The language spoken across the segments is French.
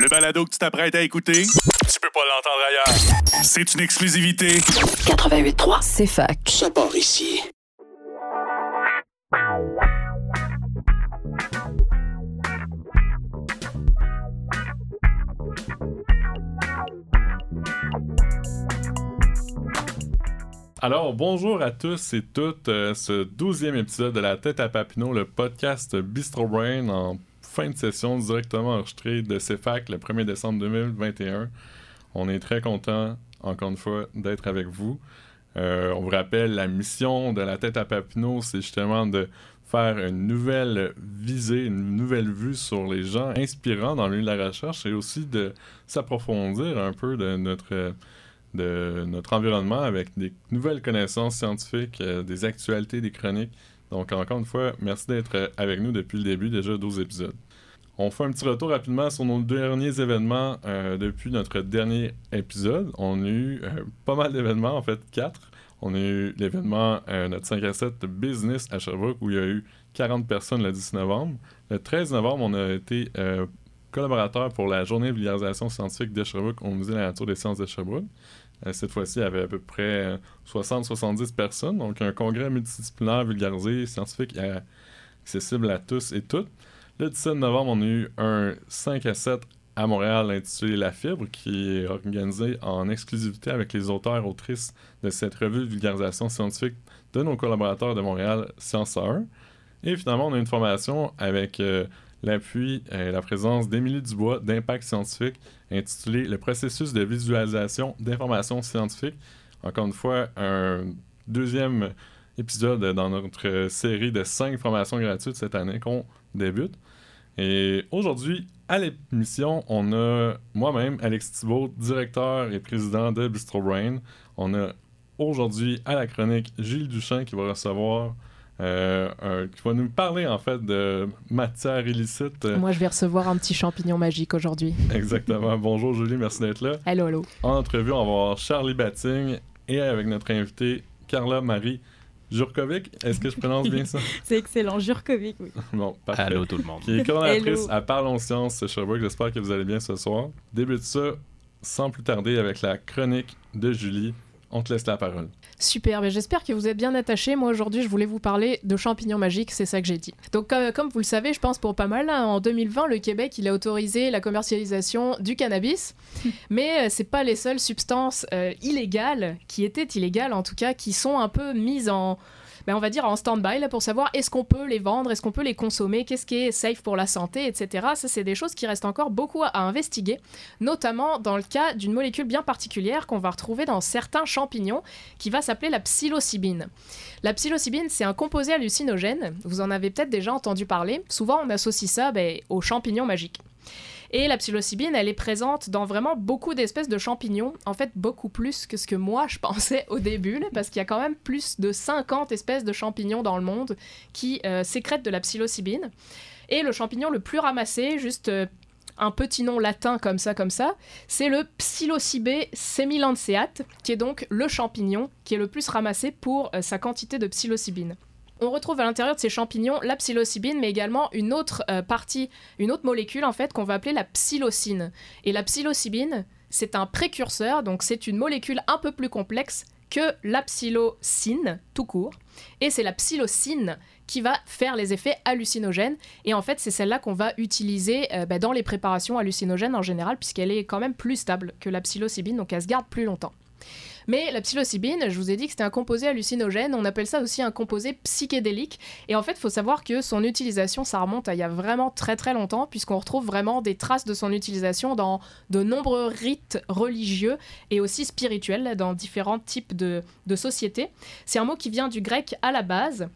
Le balado que tu t'apprêtes à écouter, tu peux pas l'entendre ailleurs. C'est une exclusivité. 88.3, C'est fac. ça part ici. Alors, bonjour à tous et toutes. euh, ce douzième épisode de La Tête à Papineau, le podcast Bistro Brain en fin de session directement enregistré de CFAC le 1er décembre 2021. On est très content, encore une fois, d'être avec vous. Euh, on vous rappelle, la mission de La Tête à Papineau, c'est justement de faire une nouvelle visée, une nouvelle vue sur les gens inspirants dans le milieu de la recherche et aussi de s'approfondir un peu de notre de notre environnement avec des nouvelles connaissances scientifiques, euh, des actualités, des chroniques. Donc, encore une fois, merci d'être avec nous depuis le début, déjà 12 épisodes. On fait un petit retour rapidement sur nos derniers événements euh, depuis notre dernier épisode. On a eu euh, pas mal d'événements, en fait, quatre. On a eu l'événement, euh, notre 5 à 7 Business à Sherbrooke, où il y a eu 40 personnes le 10 novembre. Le 13 novembre, on a été collaborateur pour la journée de vulgarisation scientifique de Sherbrooke au Musée de la nature des sciences de Sherbrooke. Cette fois-ci, il y avait à peu près euh, 60-70 personnes, donc un congrès multidisciplinaire vulgarisé, scientifique accessible à tous et toutes. Le 17 novembre, on a eu un 5 à 7 à Montréal intitulé La Fibre, qui est organisé en exclusivité avec les auteurs et autrices de cette revue de vulgarisation scientifique de nos collaborateurs de Montréal, Science 1. Et finalement, on a une formation avec euh, l'appui et la présence d'Émilie Dubois d'Impact Scientifique intitulé Le processus de visualisation d'informations scientifiques. Encore une fois, un deuxième épisode dans notre série de cinq formations gratuites cette année qu'on débute. Et aujourd'hui, à l'émission, on a moi-même, Alex Thibault, directeur et président de Bistro Brain. On a aujourd'hui à la chronique Gilles Duchamp qui va recevoir, euh, qui va nous parler en fait de matière illicite. Moi, je vais recevoir un petit champignon magique aujourd'hui. Exactement. Bonjour Julie, merci d'être là. Hello, hello. En entrevue, on va avoir Charlie Batting et avec notre invitée Carla Marie Jurkovic. Est-ce que je prononce bien ça? C'est excellent, Jurkovic, oui. Bon, parfait. Allô tout le monde. Qui est coordonnatrice Hello. à Parlons Sciences Sherbrooke. J'espère que vous allez bien ce soir. Débute ça sans plus tarder avec la chronique de Julie. On te laisse la parole. Super, mais j'espère que vous êtes bien attachés. Moi, aujourd'hui, je voulais vous parler de champignons magiques, c'est ça que j'ai dit. Donc, euh, comme vous le savez, je pense pour pas mal, hein, en 2020, le Québec, il a autorisé la commercialisation du cannabis. mais euh, c'est pas les seules substances euh, illégales, qui étaient illégales en tout cas, qui sont un peu mises en... ben, on va dire en stand-by pour savoir est-ce qu'on peut les vendre, est-ce qu'on peut les consommer, qu'est-ce qui est safe pour la santé, etc. Ça, c'est des choses qui restent encore beaucoup à, à investiguer, notamment dans le cas d'une molécule bien particulière qu'on va retrouver dans certains champignons qui va s'appeler la psilocybine. La psilocybine, c'est un composé hallucinogène. Vous en avez peut-être déjà entendu parler. Souvent, on associe ça ben, aux champignons magiques. Et la psilocybine, elle est présente dans vraiment beaucoup d'espèces de champignons. En fait, beaucoup plus que ce que moi je pensais au début, parce qu'il y a quand même plus de 50 espèces de champignons dans le monde qui euh, sécrètent de la psilocybine. Et le champignon le plus ramassé, juste euh, un petit nom latin comme ça, comme ça, c'est le Psilocybé semilanceate, qui est donc le champignon qui est le plus ramassé pour euh, sa quantité de psilocybine. On retrouve à l'intérieur de ces champignons la psilocybine, mais également une autre euh, partie, une autre molécule en fait qu'on va appeler la psilocine. Et la psilocybine, c'est un précurseur, donc c'est une molécule un peu plus complexe que la psilocine tout court. Et c'est la psilocine qui va faire les effets hallucinogènes. Et en fait, c'est celle-là qu'on va utiliser euh, bah, dans les préparations hallucinogènes en général, puisqu'elle est quand même plus stable que la psilocybine, donc elle se garde plus longtemps. Mais la psilocybine, je vous ai dit que c'était un composé hallucinogène, on appelle ça aussi un composé psychédélique. Et en fait, il faut savoir que son utilisation, ça remonte à il y a vraiment très très longtemps, puisqu'on retrouve vraiment des traces de son utilisation dans de nombreux rites religieux et aussi spirituels dans différents types de, de sociétés. C'est un mot qui vient du grec à la base,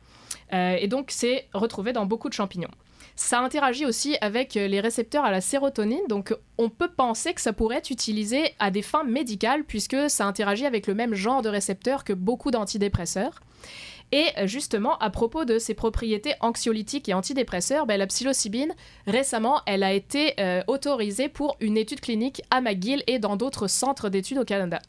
euh, et donc c'est retrouvé dans beaucoup de champignons. Ça interagit aussi avec euh, les récepteurs à la sérotonine, donc on peut penser que ça pourrait être utilisé à des fins médicales puisque ça interagit avec le même genre de récepteurs que beaucoup d'antidépresseurs. Et euh, justement, à propos de ses propriétés anxiolytiques et antidépresseurs, ben, la psilocybine, récemment, elle a été euh, autorisée pour une étude clinique à McGill et dans d'autres centres d'études au Canada.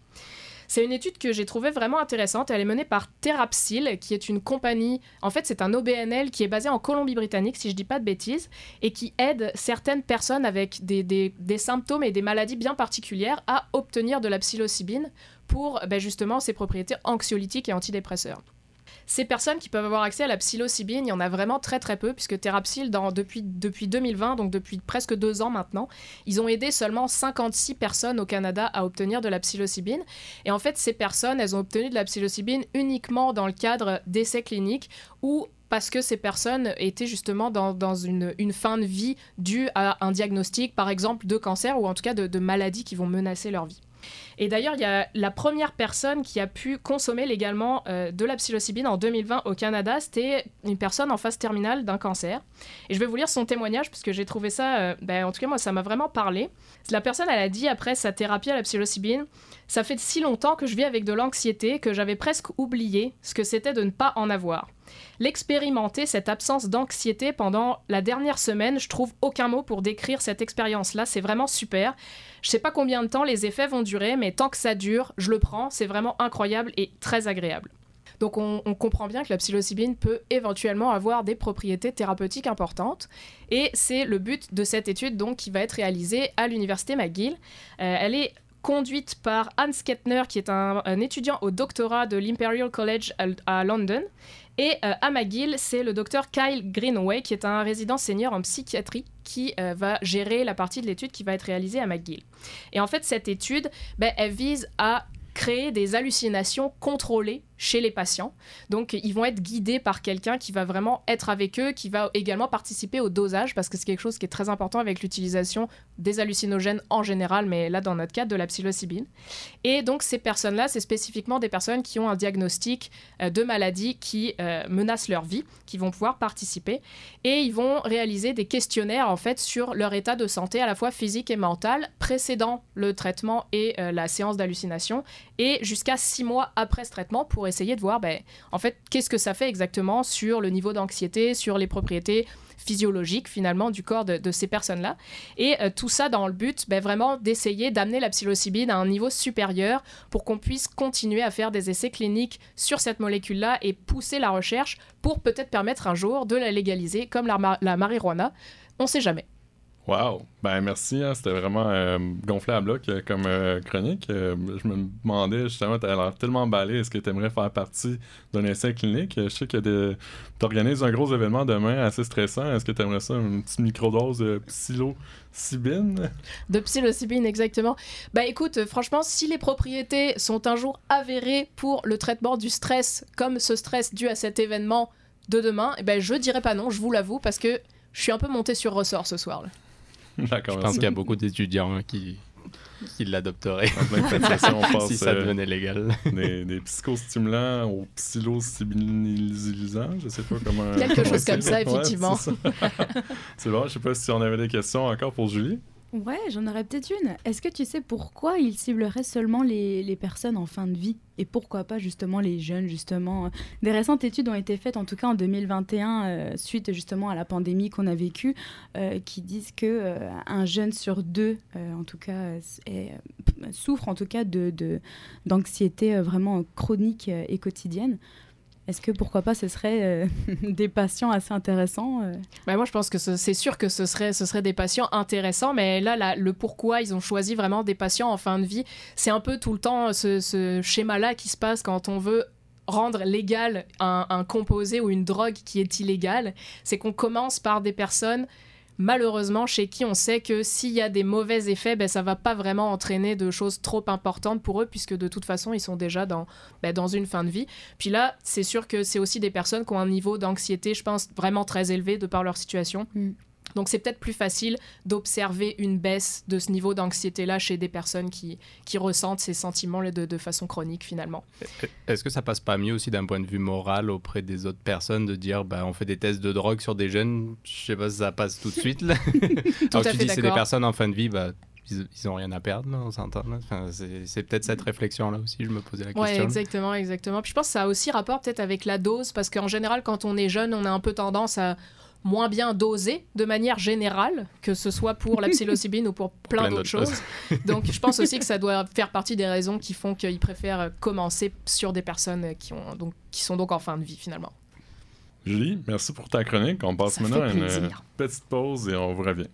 C'est une étude que j'ai trouvée vraiment intéressante. Elle est menée par Therapsil, qui est une compagnie. En fait, c'est un OBNL qui est basé en Colombie-Britannique, si je dis pas de bêtises, et qui aide certaines personnes avec des, des- des symptômes et des maladies bien particulières à obtenir de la psilocybine pour ben, justement ses propriétés anxiolytiques et antidépresseurs. Ces personnes qui peuvent avoir accès à la psilocybine, il y en a vraiment très très peu, puisque Therapsil, depuis, depuis 2020, donc depuis presque deux ans maintenant, ils ont aidé seulement 56 personnes au Canada à obtenir de la psilocybine. Et en fait, ces personnes, elles ont obtenu de la psilocybine uniquement dans le cadre d'essais cliniques ou parce que ces personnes étaient justement dans, une fin de vie due à un diagnostic, par exemple, de cancer ou en tout cas de, de maladies qui vont menacer leur vie. Et d'ailleurs, il y a la première personne qui a pu consommer légalement euh, de la psilocybine en 2020 au Canada, c'était une personne en phase terminale d'un cancer. Et je vais vous lire son témoignage parce que j'ai trouvé ça, euh, ben, en tout cas moi, ça m'a vraiment parlé. La personne, elle a dit après sa thérapie à la psilocybine, ça fait si longtemps que je vis avec de l'anxiété que j'avais presque oublié ce que c'était de ne pas en avoir. L'expérimenter, cette absence d'anxiété pendant la dernière semaine, je trouve aucun mot pour décrire cette expérience-là, c'est vraiment super. Je sais pas combien de temps les effets vont durer, mais tant que ça dure, je le prends, c'est vraiment incroyable et très agréable. Donc on, comprend bien que la psilocybine peut éventuellement avoir des propriétés thérapeutiques importantes et c'est le but de cette étude donc qui va être réalisée à l'université McGill. Euh, elle est conduite par Hans Kettner qui est un, un étudiant au doctorat de l'Imperial College à, à London et euh, à McGill c'est le docteur Kyle Greenaway qui est un résident senior en psychiatrie qui euh, va gérer la partie de l'étude qui va être réalisée à McGill. Et en fait cette étude ben, elle vise à créer des hallucinations contrôlées chez les patients. Donc, ils vont être guidés par quelqu'un qui va vraiment être avec eux, qui va également participer au dosage, parce que c'est quelque chose qui est très important avec l'utilisation des hallucinogènes en général, mais là, dans notre cas, de la psilocybine. Et donc, ces personnes-là, c'est spécifiquement des personnes qui ont un diagnostic euh, de maladie qui euh, menace leur vie, qui vont pouvoir participer. Et ils vont réaliser des questionnaires, en fait, sur leur état de santé, à la fois physique et mental, précédant le traitement et euh, la séance d'hallucination, et jusqu'à six mois après ce traitement, pour essayer de voir, ben, en fait, qu'est-ce que ça fait exactement sur le niveau d'anxiété, sur les propriétés physiologiques finalement du corps de, ces personnes-là. Et euh, tout ça dans le but ben, vraiment d'essayer d'amener la psilocybine à un niveau supérieur pour qu'on puisse continuer à faire des essais cliniques sur cette molécule-là et pousser la recherche pour peut-être permettre un jour de la légaliser comme la, la marijuana. On sait jamais. Wow! Ben merci, hein, c'était vraiment euh, gonflé à bloc comme euh, chronique. Euh, je me demandais justement, t'as l'air tellement emballé, est-ce que tu aimerais faire partie d'un essai clinique? Je sais que des... tu organises un gros événement demain assez stressant. Est-ce que tu aimerais ça, une petite microdose de psilocybine? De psilocybine, exactement. Bah écoute, franchement, si les propriétés sont un jour avérées pour le traitement du stress, comme ce stress dû à cet événement de demain, eh ben, je dirais pas non, je vous l'avoue, parce que je suis un peu monté sur ressort ce soir. là. D'accord, Je pense qu'il y a beaucoup d'étudiants qui, qui l'adopteraient si ça euh, devenait légal. des, des psychostimulants aux psilocybinalisants, je sais pas comment. Quelque chose comme ça, effectivement. c'est bon, je sais pas si on avait des questions encore pour Julie. Ouais, j'en aurais peut-être une. Est-ce que tu sais pourquoi il ciblerait seulement les, les personnes en fin de vie? Et pourquoi pas justement les jeunes, justement? Des récentes études ont été faites, en tout cas en 2021, euh, suite justement à la pandémie qu'on a vécue, euh, qui disent que euh, un jeune sur deux, en tout cas, souffre en tout cas de d'anxiété vraiment chronique et quotidienne. Est-ce que pourquoi pas ce serait euh, des patients assez intéressants euh, Bah, moi, je pense que ce- c'est sûr que ce serait, ce serait des patients intéressants, mais là, le pourquoi ils ont choisi vraiment des patients en fin de vie, c'est un peu tout le temps ce, schéma-là qui se passe quand on veut rendre légal un composé ou une drogue qui est illégale. C'est qu'on commence par des personnes malheureusement chez qui on sait que s'il y a des mauvais effets, ben, ça va pas vraiment entraîner de choses trop importantes pour eux puisque de toute façon ils sont déjà dans, ben, dans une fin de vie. Puis là, c'est sûr que c'est aussi des personnes qui ont un niveau d'anxiété, je pense, vraiment très élevé de par leur situation. Mm. Donc c'est peut-être plus facile d'observer une baisse de ce niveau d'anxiété-là chez des personnes qui, qui ressentent ces sentiments-là de, de façon chronique finalement. Est-ce que ça passe pas mieux aussi d'un point de vue moral auprès des autres personnes de dire bah, on fait des tests de drogue sur des jeunes? Je sais pas si ça passe tout de suite. Là. Tout Alors à tu fait dis c'est des personnes en fin de vie, bah, ils, ils ont rien à perdre, là, on s'entend. Enfin, c'est peut-être cette réflexion-là aussi, je me posais la question. exactement, exactement. Puis je pense que ça a aussi rapport peut-être avec la dose, parce qu'en général, quand on est jeune, on a un peu tendance à moins bien dosé de manière générale, que ce soit pour la psilocybine ou pour plein, Plein d'autres choses. Donc je pense aussi que ça doit faire partie des raisons qui font qu'ils préfèrent commencer sur des personnes qui, ont, donc, qui sont donc en fin de vie finalement. Julie, merci pour ta chronique. On passe Ça maintenant à une petite pause et on vous revient.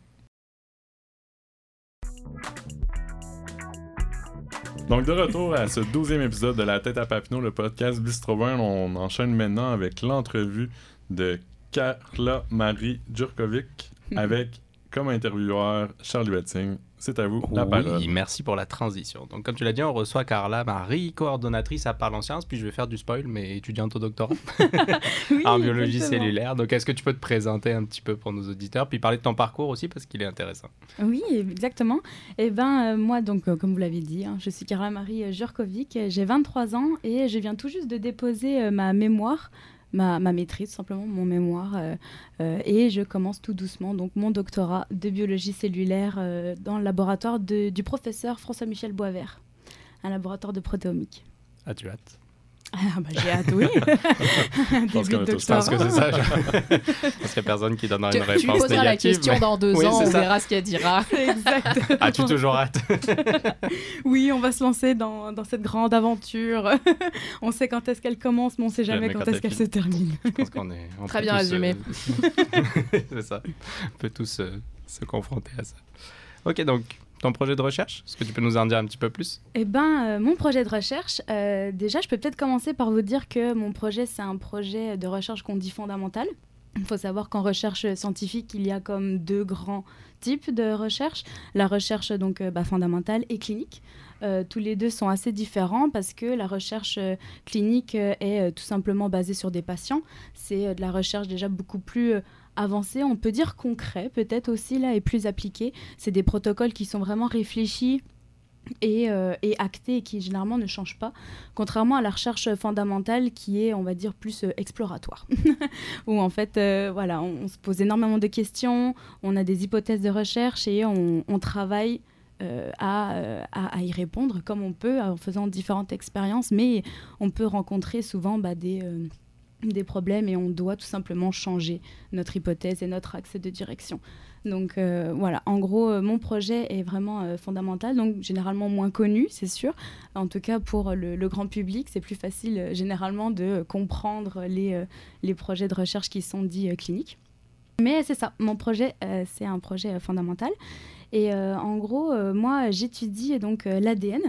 Donc, de retour à ce douzième épisode de La tête à Papineau, le podcast Bistro on enchaîne maintenant avec l'entrevue de Carla Marie Djurkovic avec comme intervieweur Charlie Betting. C'est à vous la parole. Oui, merci pour la transition. Donc, comme tu l'as dit, on reçoit Carla Marie, coordonnatrice à Parle en Sciences, puis je vais faire du spoil, mais étudiante au doctorat Oui, en biologie exactement. cellulaire. Donc, est-ce que tu peux te présenter un petit peu pour nos auditeurs, puis parler de ton parcours aussi, parce qu'il est intéressant. Oui, exactement. Et ben euh, moi, donc, euh, comme vous l'avez dit, hein, je suis Carla Marie euh, Jurkovic, j'ai 23 ans et je viens tout juste de déposer euh, ma mémoire, ma, ma maîtrise, simplement mon mémoire, euh, euh, et je commence tout doucement donc mon doctorat de biologie cellulaire euh, dans le laboratoire du professeur François-Michel Boisvert, un laboratoire de protéomique. As-tu hâte Ah bah j'ai hâte, oui. pense de a tous Je pense que c'est ça. je- Parce qu'il n'y a personne qui donnera Tu, une tu réponse poseras la négative. question mais- dans deux Oui, ans, on ça. verra ce qu'elle dira. Exactement. As-tu toujours hâte Oui, on va se lancer dans, dans cette grande aventure. on sait quand est-ce qu'elle commence, mais on sait jamais Jamais quand, quand est-ce elle qu'elle se termine. Je pense qu'on est. on Très bien tous, résumé. euh, c'est ça. On peut tous euh, se confronter à ça. Ok, donc ton projet de recherche, est-ce que tu peux nous en dire un petit peu plus? Eh ben, euh, mon projet de recherche, euh, déjà, je peux peut-être commencer par vous dire que mon projet, c'est un projet de recherche qu'on dit fondamental. Il faut savoir qu'en recherche scientifique, il y a comme deux grands types de recherche. La recherche donc euh, bah, fondamentale et clinique. Tous les deux sont assez différents parce que la recherche clinique est tout simplement basée sur des patients. C'est de la recherche déjà beaucoup plus avancée, on peut dire concret peut-être aussi là et plus appliquée. C'est des protocoles qui sont vraiment réfléchis et, euh, et actés et qui généralement ne changent pas, contrairement à la recherche fondamentale qui est, on va dire, plus euh, exploratoire. Où en fait, euh, voilà, on, se pose énormément de questions, on a des hypothèses de recherche et on, travaille à, à- y répondre comme on peut en faisant différentes expériences, mais on peut rencontrer souvent bah, des, des problèmes et on doit tout simplement changer notre hypothèse et notre axe de direction. Donc euh, voilà, en gros, euh, mon projet est vraiment euh, fondamental, donc généralement moins connu, c'est sûr. En tout cas, pour le, le grand public, c'est plus facile généralement de comprendre les, les projets de recherche qui sont dits cliniques. Mais c'est ça, mon projet, c'est un projet fondamental. Et en gros, moi, j'étudie donc l'ADN.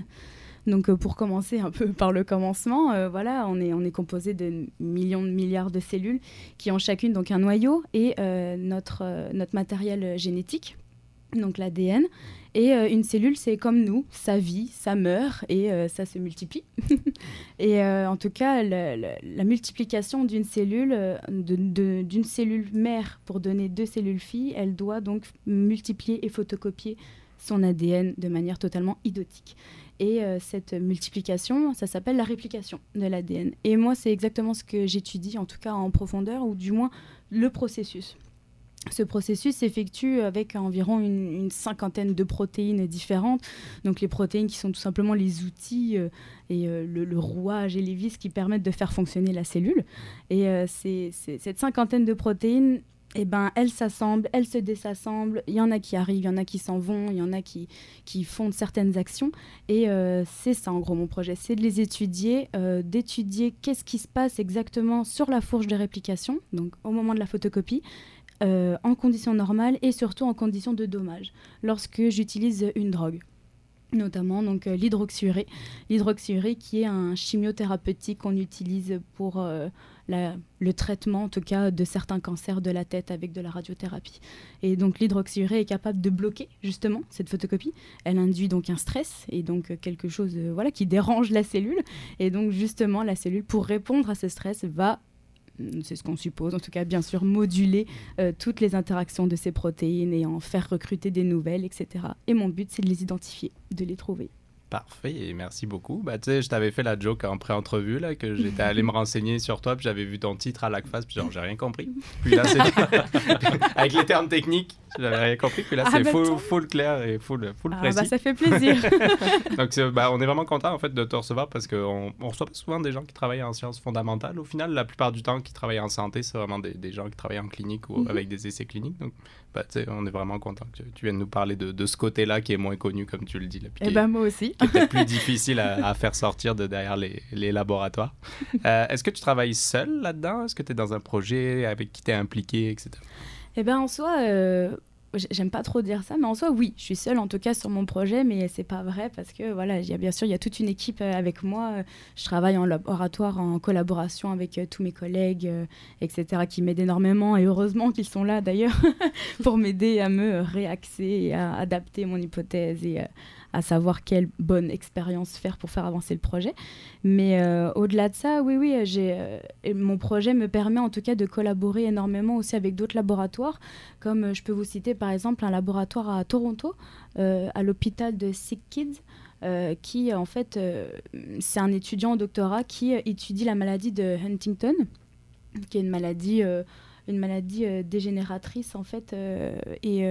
Donc euh, pour commencer un peu par le commencement, euh, voilà, on est, composé de millions de milliards de cellules qui ont chacune donc un noyau et euh, notre, matériel génétique, donc l'ADN. Et une cellule, c'est comme nous, ça vit, ça meurt et ça se multiplie. et en tout cas, la multiplication d'une cellule, d'une cellule mère pour donner deux cellules filles, elle doit donc multiplier et photocopier son ADN de manière totalement idotique. Et euh, cette multiplication, ça s'appelle la réplication de l'ADN. Et moi, c'est exactement ce que j'étudie, en tout cas en profondeur, ou du moins le processus. Ce processus s'effectue avec environ une, cinquantaine de protéines différentes. Donc les protéines qui sont tout simplement les outils euh, et euh, le, rouage et les vis qui permettent de faire fonctionner la cellule. Et euh, cette cinquantaine de protéines, eh ben, elles s'assemblent, elles se désassemblent. Il y en a qui arrivent, il y en a qui s'en vont, il y en a qui, font certaines actions. Et euh, c'est ça, en gros, mon projet. C'est de les étudier, euh, d'étudier qu'est-ce qui se passe exactement sur la fourche de réplication, donc au moment de la photocopie, euh, en conditions normales et surtout en conditions de dommage, lorsque j'utilise une drogue notamment donc euh, l'hydroxyurée. L'hydroxyurée qui est un chimiothérapeutique qu'on utilise pour euh, le traitement en tout cas de certains cancers de la tête avec de la radiothérapie. Et donc l'hydroxyurée est capable de bloquer justement cette photocopie. Elle induit donc un stress et donc euh, quelque chose euh, voilà qui dérange la cellule et donc justement la cellule pour répondre à ce stress va c'est ce qu'on suppose, en tout cas, bien sûr, moduler euh, toutes les interactions de ces protéines et en faire recruter des nouvelles, etc. Et mon but, c'est de les identifier, de les trouver. Parfait, et merci beaucoup. Bah, tu sais, je t'avais fait la joke en pré-entrevue, là, que j'étais allé me renseigner sur toi, puis j'avais vu ton titre à l'ACFAS, puis genre, j'ai rien compris. Puis là, c'est... Avec les termes techniques, j'avais rien compris. Puis là, Ah, c'est bah, full, clair et full, full Ah, précis. bah, ça fait plaisir. Donc, bah, on est vraiment content, en fait, de te recevoir parce qu'on on reçoit pas souvent des gens qui travaillent en sciences fondamentales. Au final, la plupart du temps, qui travaillent en santé, c'est vraiment des, des gens qui travaillent en clinique ou Mhm. avec des essais cliniques. Donc, bah, on est vraiment content que tu viennes nous parler de, de ce côté-là qui est moins connu, comme tu le dis. Là, Et est- ben moi aussi. qui est peut-être plus difficile à, à faire sortir de derrière les, les laboratoires. Euh, Est-ce que tu travailles seul là-dedans? Est-ce que tu es dans un projet avec qui tu es impliqué, etc. Eh ben en soi, euh, j'aime pas trop dire ça, mais en soi, oui, je suis seule en tout cas sur mon projet, mais c'est pas vrai parce que voilà, il y a bien sûr, il y a toute une équipe euh, avec moi. Je travaille en laboratoire en collaboration avec euh, tous mes collègues, euh, etc., qui m'aident énormément et heureusement qu'ils sont là d'ailleurs pour m'aider à me réaxer et à adapter mon hypothèse et à savoir quelle bonne expérience faire pour faire avancer le projet. Mais au-delà de ça, oui, oui, mon projet me permet en tout cas de collaborer énormément aussi avec d'autres laboratoires, comme je peux vous citer par exemple un laboratoire à Toronto, euh, à l'hôpital de Sick Kids. euh, qui en fait euh, c'est un étudiant au doctorat qui étudie la maladie de Huntington qui est une maladie une maladie dégénératrice en fait et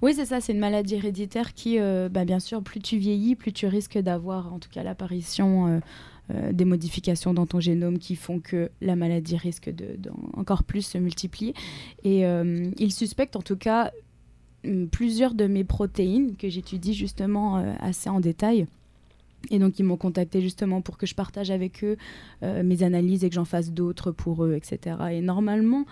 oui c'est ça c'est une maladie héréditaire qui bah, bien sûr plus tu vieillis plus tu risques d'avoir en tout cas l'apparition des modifications dans ton génome qui font que la maladie risque de, encore plus se multiplier et il suspecte en tout cas plusieurs de mes protéines que j'étudie justement euh, assez en détail et donc ils m'ont contacté justement pour que je partage avec eux euh, mes analyses et que j'en fasse d'autres pour eux, etc. Et normalement,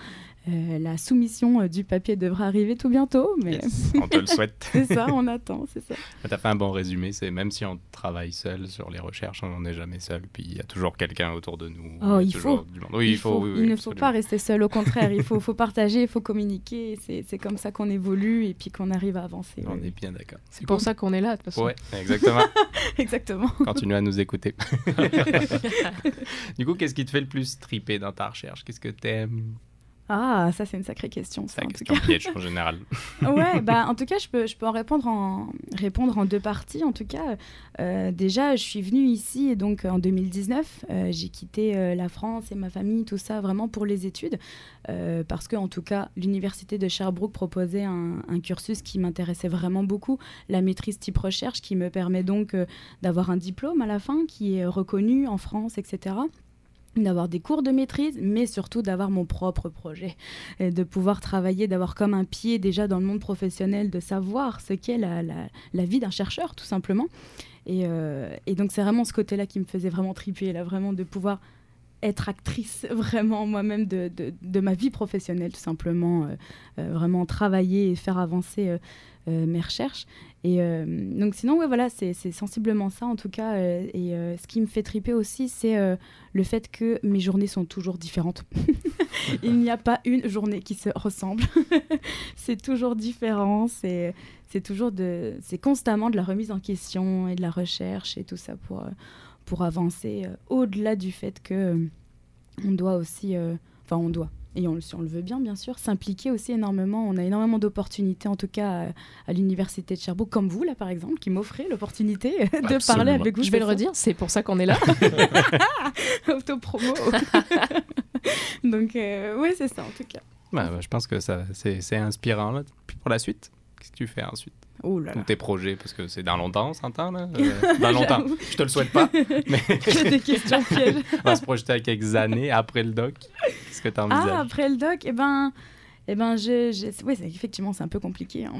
euh, la soumission euh, du papier devrait arriver tout bientôt, mais Yes, on te le souhaite. c'est ça, on attend, c'est ça. tu as fait un bon résumé. C'est même si on travaille seul sur les recherches, on n'est jamais seul. Puis il y a toujours quelqu'un autour de nous. Oh, il faut. du monde. Oui, il, faut. oui, oui, il ne faut pas rester seul, au contraire, il faut, faut partager, il faut communiquer. C'est comme ça qu'on évolue et puis qu'on arrive à avancer. On oui, est bien d'accord. C'est pour ça qu'on est là, de toute façon. Ouais, exactement. oui. Exactement. Continue à nous écouter. du coup, qu'est-ce qui te fait le plus triper dans ta recherche? Qu'est-ce que t'aimes? Ah, ça c'est une sacrée question. C'est tout question cas. piège en général. ouais, bah, en tout cas, je peux, je peux en répondre en, répondre en deux parties. En tout cas, Euh, déjà, je suis venue ici et donc en 2019. euh, j'ai quitté euh, la France et ma famille, tout ça, vraiment pour les études. parce que, en tout cas, l'université de Sherbrooke proposait un, un cursus qui m'intéressait vraiment beaucoup, la maîtrise type recherche, qui me permet donc d'avoir un diplôme à la fin qui est reconnu en France, etc d'avoir des cours de maîtrise, mais surtout d'avoir mon propre projet, et de pouvoir travailler, d'avoir comme un pied déjà dans le monde professionnel, de savoir ce qu'est la, la, la vie d'un chercheur, tout simplement. Et, euh, et donc c'est vraiment ce côté-là qui me faisait vraiment triper, là, vraiment de pouvoir être actrice vraiment moi-même de, de, ma vie professionnelle, tout simplement, euh, euh, vraiment travailler et faire avancer euh, mes recherches. Et donc sinon, ouais, voilà, c'est sensiblement ça en tout cas. et ce qui me fait triper aussi, c'est le fait que mes journées sont toujours différentes. Il n'y a pas une journée qui se ressemble. c'est toujours différent. C'est c'est toujours de, c'est constamment de la remise en question et de la recherche et tout ça pour euh, pour avancer euh, au-delà du fait que euh, on doit aussi, euh, enfin on doit. Et on, si on le veut bien, bien sûr, s'impliquer aussi énormément. On a énormément d'opportunités, en tout cas à, à l'université de Cherbourg, comme vous, là, par exemple, qui m'offrez l'opportunité de parler avec vous. Je vais le redire, c'est pour ça qu'on est là. Autopromo. Donc, euh, ouais, c'est ça, en tout cas. Ouais, ouais, je pense que ça, c'est, c'est inspirant. Là. Puis pour la suite, qu'est-ce que tu fais ensuite? Là Ou tes projets, parce que c'est dans longtemps, on s'entend là? Euh, Dans longtemps. Je te le souhaite pas, mais des questions pièges. on va se projeter à quelques années après le doc. Qu'est-ce que tu Ah, envisages après le doc, eh ben, eh ben, je, je- ouais, effectivement, c'est un peu compliqué. hein,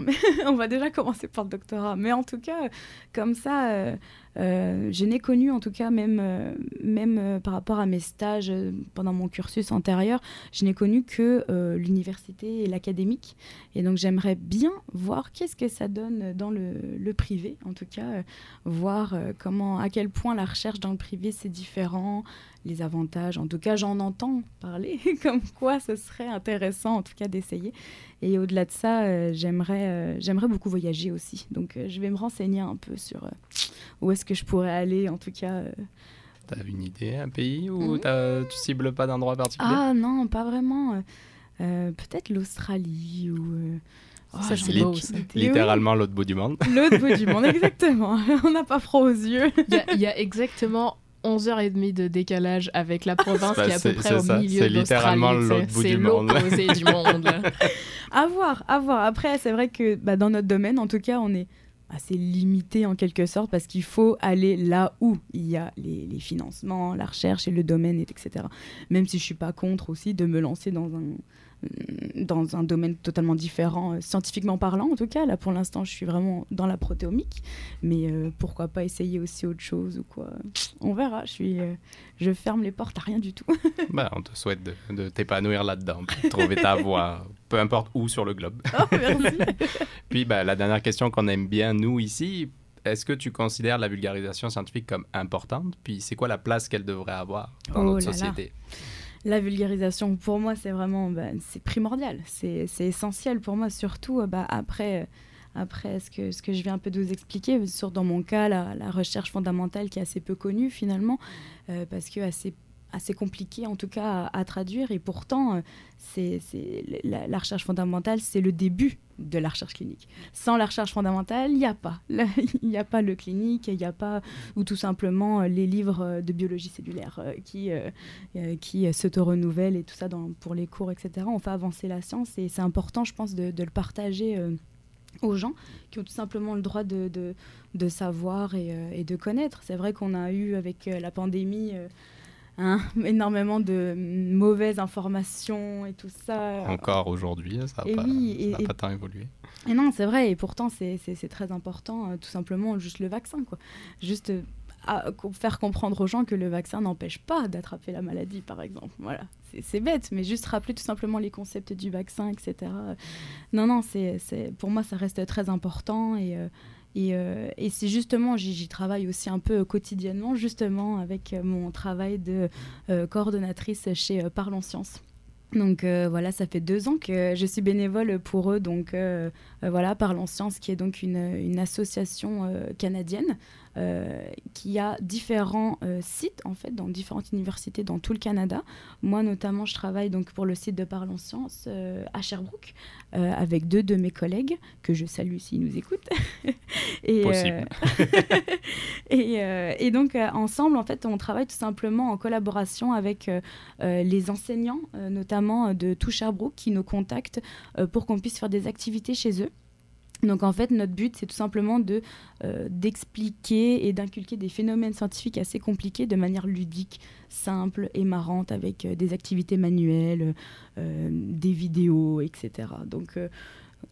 on va déjà commencer par le doctorat. Mais en tout cas, comme ça, euh, euh, je n'ai connu, en tout cas, même, euh, même euh, par rapport à mes stages pendant mon cursus antérieur, je n'ai connu que l'université et l'académique. Et donc, j'aimerais bien voir qu'est-ce que ça donne dans le, privé, en tout cas, voir comment, à quel point la recherche dans le privé, c'est différent, les avantages. En tout cas, j'en entends parler, comme quoi ce serait intéressant, en tout cas, d'essayer. Et au-delà de ça, euh, j'aimerais, euh, j'aimerais beaucoup voyager aussi. Donc, euh, je vais me renseigner un peu sur euh, où est-ce que je pourrais aller, en tout cas. euh. T'as une idée, un pays ou t'as- tu cibles pas d'endroit particulier? Ah non, pas vraiment. Peut-être l'Australie ou. euh, Oh, Ça, c'est beau, ça. Littéralement l'autre bout du monde. L'autre bout du monde, exactement. On n'a pas froid aux yeux. Il y a- il y, a exactement 11h30 de décalage avec la province Bah, qui est à peu c'est- près c'est au ça, milieu c'est de l'Australie. littéralement l'autre bout C'est du monde. l'opposé du monde. À voir, à voir. Après, c'est vrai que bah, dans notre domaine, en tout cas, on est assez limité en quelque sorte parce qu'il faut aller là où il y a les, les financements, la recherche et le domaine, et etc. Même si je suis pas contre aussi de me lancer dans un dans un domaine totalement différent, euh, scientifiquement parlant en tout cas. Là, pour l'instant, je suis vraiment dans la protéomique, mais euh, pourquoi pas essayer aussi autre chose ou quoi On verra. Je suis, euh, je ferme les portes à rien du tout. Bah, on te souhaite de, de t'épanouir là-dedans, pour trouver ta voie, peu importe où sur le globe. Oh, merci. Puis bah, la dernière question qu'on aime bien, nous, ici, est-ce que tu considères la vulgarisation scientifique comme importante? Puis c'est quoi la place qu'elle devrait avoir dans Oh notre là là. La vulgarisation, pour moi, c'est vraiment bah, c'est primordial. C'est essentiel pour moi, surtout euh, bah, après, euh, après ce, que, je viens un peu de vous expliquer, sur dans mon cas, la, la recherche fondamentale qui est assez peu connue finalement, euh, parce que assez assez compliqué en tout cas à, traduire et pourtant euh, c'est la, la recherche fondamentale c'est le début de la recherche clinique sans la recherche fondamentale il n'y a pas il n'y a pas le clinique il n'y a pas ou tout simplement euh, les livres euh, de biologie cellulaire qui qui s'auto-renouvellent et tout ça pour les cours, etc. On fait avancer la science et c'est important, je pense, de, le partager aux gens qui ont tout simplement le droit de, de, savoir et, de connaître. C'est vrai qu'on a eu avec la pandémie hein, énormément de mauvaises informations et tout ça. Encore aujourd'hui, ça n'a pas, oui, ça et- pas tant évolué. et non, c'est vrai, et pourtant c'est- très important, euh, tout simplement, juste le vaccin, quoi. Juste euh, à- faire comprendre aux gens que le vaccin n'empêche pas d'attraper la maladie, par exemple. Voilà, c'est bête, mais juste rappeler tout simplement les concepts du vaccin, etc. Non, non, c'est c'est- pour moi, ça reste très important, et, euh, et, euh, et c'est justement, j'y travaille aussi un peu quotidiennement, justement, avec euh, mon travail de euh, coordonnatrice chez Parlons Science. Donc voilà, ça fait deux ans que je suis bénévole pour eux. Donc voilà, Parlons Science, qui est donc une, association canadienne qui a différents euh, sites en fait dans différentes universités dans tout le Canada. Moi notamment, je travaille donc pour le site de Parlons Science euh, à Sherbrooke euh, avec deux de mes collègues que je salue s'ils nous écoutent. et, Possible. et, euh, et donc euh, ensemble, en fait, on travaille tout simplement en collaboration avec euh, euh, les enseignants, euh, notamment euh, de tout Sherbrooke, qui nous contactent euh, pour qu'on puisse faire des activités chez eux. Donc en fait, notre but, c'est tout simplement euh, d'expliquer et d'inculquer des phénomènes scientifiques assez compliqués de manière ludique, simple et marrante, avec euh, des activités manuelles, euh, des vidéos, etc. Donc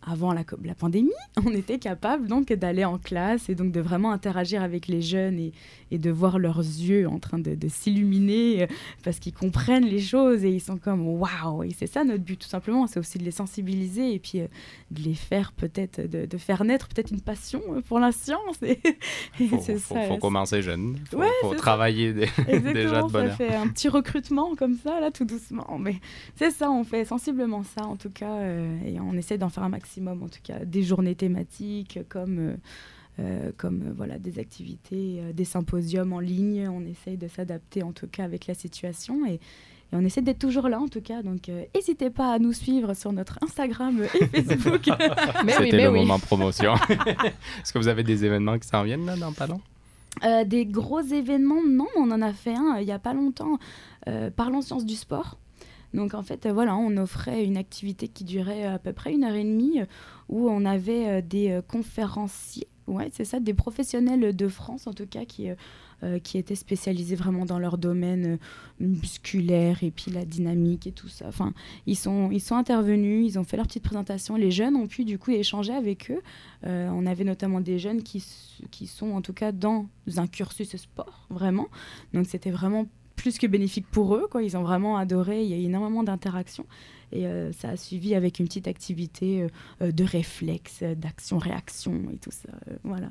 avant la, pandémie, on était capable donc d'aller en classe et donc de vraiment interagir avec les jeunes et, et de voir leurs yeux en train de, de s'illuminer euh, parce qu'ils comprennent les choses et ils sont comme waouh et c'est ça notre but tout simplement c'est aussi de les sensibiliser et puis euh, de les faire peut-être de, de faire naître peut-être une passion pour la science et, et faut, faut- ça, faut commencer jeune. Faut, Ouais, faut ça. travailler déjà de bonne ça heure. fait un petit recrutement comme ça, là, tout doucement. Mais c'est ça, on fait sensiblement ça, en tout cas, euh, et on essaie d'en faire un maximum, en tout cas, des journées thématiques, comme, euh, euh, comme euh, voilà, des activités, euh, des symposiums en ligne. On essaye de s'adapter, en tout cas, avec la situation. Et, et on essaie d'être toujours là, en tout cas. Donc, euh, n'hésitez pas à nous suivre sur notre Instagram et Facebook. Mais oui, C'était mais le oui. moment promotion. Est-ce que vous avez des événements qui s'en viennent là, dans pas long? Euh, des gros événements, non, on en a fait un euh, il n'y a pas longtemps. Euh, Parlons sciences du sport. Donc en fait, euh, voilà, on offrait une activité qui durait à peu près une heure et demie euh, où on avait euh, des euh, conférenciers, ouais, c'est ça, des professionnels de France en tout cas qui, euh, euh, qui étaient spécialisés vraiment dans leur domaine euh, musculaire et puis la dynamique et tout ça. Enfin, ils sont, ils sont intervenus, ils ont fait leur petite présentation. Les jeunes ont pu du coup échanger avec eux. Euh, on avait notamment des jeunes qui, qui sont en tout cas dans un cursus sport, vraiment. Donc c'était vraiment plus que bénéfique pour eux. Quoi. Ils ont vraiment adoré, il y a énormément d'interactions. Et euh, ça a suivi avec une petite activité euh, euh, de réflexe, d'action-réaction et tout ça. Euh, voilà,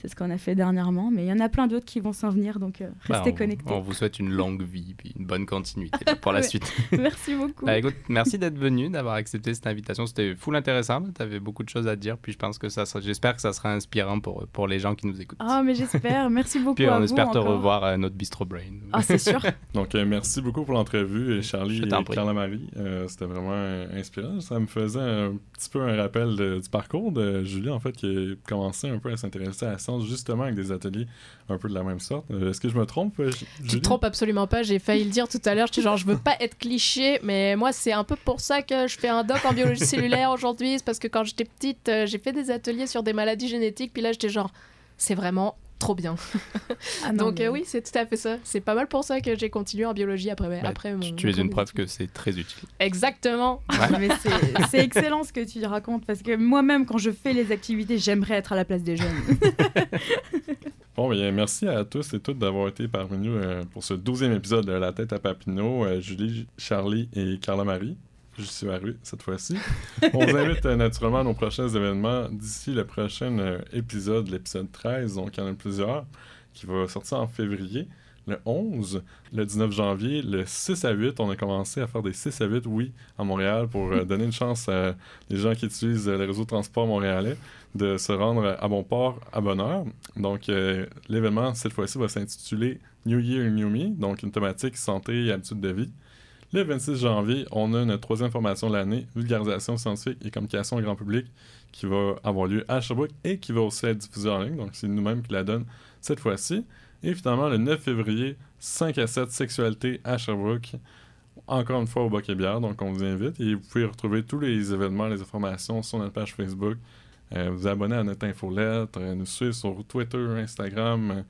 c'est ce qu'on a fait dernièrement. Mais il y en a plein d'autres qui vont s'en venir, donc euh, Bah, restez on- connectés. On vous souhaite une longue vie puis une bonne continuité là, pour la Ouais. suite. Merci beaucoup. Bah, écoute, merci d'être venu, d'avoir accepté cette invitation. C'était full intéressant. Tu avais beaucoup de choses à dire. Puis je pense que ça sera- j'espère que ça sera inspirant pour, pour les gens qui nous écoutent. Ah, mais j'espère. Merci beaucoup puis à on vous espère te encore. revoir à notre Bistro Brain. Ah, c'est sûr. Donc, euh, merci beaucoup pour l'entrevue, et Charlie Je et t'en prie. Carla-Marie. Euh, C'était vraiment vraiment inspirant. Ça me faisait un petit peu un rappel de- du parcours de Julie, en fait, qui a commencé un peu à s'intéresser à la science, justement avec des ateliers un peu de la même sorte. Euh, Est-ce que je me trompe, euh, Ju- Tu Julie? te trompes absolument pas, j'ai failli le dire tout à l'heure, j'étais genre je veux pas être cliché, mais moi c'est un peu pour ça que je fais un doc en biologie cellulaire aujourd'hui, c'est parce que quand j'étais petite, euh, j'ai fait des ateliers sur des maladies génétiques, puis là j'étais genre c'est vraiment trop bien. Ah non, Donc mais- euh, oui, c'est tout à fait ça. C'est pas mal pour ça que j'ai continué en biologie après, Bah, après mon... tu, es une preuve que c'est très utile. Exactement. C'est- excellent ce que tu racontes parce que moi-même, quand je fais les activités, j'aimerais être à la place des jeunes. Bon, bien, merci à tous et toutes d'avoir été parmi nous euh, pour ce douzième épisode de La tête à Papineau. Euh, Julie, Charlie et Carla Marie. Je suis arrivé cette fois-ci. On vous invite euh, naturellement à nos prochains événements d'ici le prochain euh, épisode, l'épisode 13. Donc, il y en a plusieurs qui va sortir en février. Le 11, le 19 janvier, le 6 à 8, on a commencé à faire des 6 à 8, oui, à Montréal pour euh, donner une chance à les gens qui utilisent le réseau de transport montréalais de se rendre à bon port à bonne heure. Donc, l'événement, cette fois-ci, va s'intituler New Year, New Me, donc une thématique santé et habitude de vie. Le 26 janvier, on a notre troisième formation de l'année, vulgarisation scientifique et communication au grand public, qui va avoir lieu à Sherbrooke et qui va aussi être diffusée en ligne. Donc, c'est nous-mêmes qui la donne cette fois-ci. Et finalement, le 9 février, 5 à 7 sexualité à Sherbrooke. Encore une fois au Bac et donc on vous invite. Et vous pouvez retrouver tous les événements, les informations sur notre page Facebook. Euh, vous abonner à notre infolettre, euh, nous suivre sur Twitter, Instagram.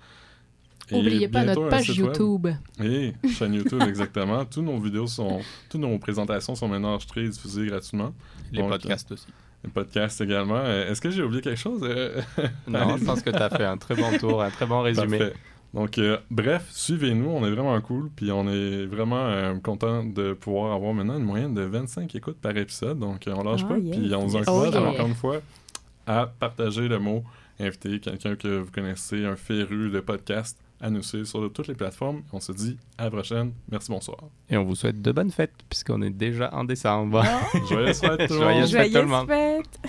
Et Oubliez pas notre page. YouTube. Et chaîne YouTube, exactement. Toutes nos vidéos sont. Toutes nos présentations sont maintenant enregistrées et diffusées gratuitement. Les Donc, podcasts aussi. Les podcasts également. Euh, Est-ce que j'ai oublié quelque chose? Euh, Non, je pense que tu as fait un très bon tour, un très bon résumé. Parfait. Donc, euh, bref, suivez-nous, on est vraiment cool, puis on est vraiment euh, content de pouvoir avoir maintenant une moyenne de 25 écoutes par épisode. Donc, euh, on lâche Ah, pas, yes. puis on vous encourage Oh, yeah. encore une fois à partager le mot, inviter quelqu'un que vous connaissez, un féru de podcast, à nous suivre sur toutes les plateformes. On se dit à la prochaine. Merci, bonsoir. Et on vous souhaite de bonnes fêtes, puisqu'on est déjà en décembre. Joyeuses fêtes, tout le Joyeuses monde! fêtes, tout le Joyeuses monde. fêtes